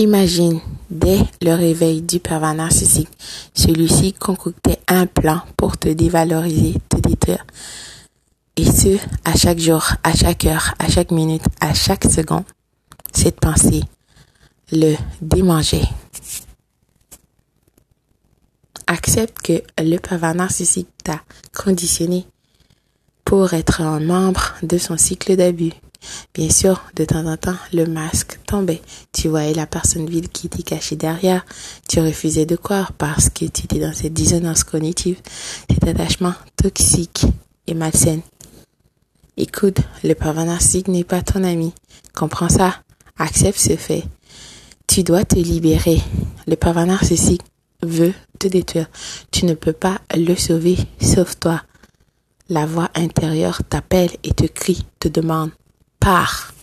Imagine, dès le réveil du pervers narcissique, celui-ci concoctait un plan pour te dévaloriser, te détruire. Et ce, à chaque jour, à chaque heure, à chaque minute, à chaque seconde. Cette pensée le démangeait. Accepte que le pervers narcissique t'a conditionné pour être un membre de son cycle d'abus. Bien sûr, de temps en temps, le masque tombait. Tu voyais la personne vide qui était cachée derrière. Tu refusais de croire parce que tu étais dans cette dissonance cognitive, cet attachement toxique et malsain. Écoute, le pervers narcissique n'est pas ton ami. Comprends ça. Accepte ce fait. Tu dois te libérer. Le pervers narcissique veut te détruire. Tu ne peux pas le sauver, sauf toi. La voix intérieure t'appelle et te crie, te demande, pach.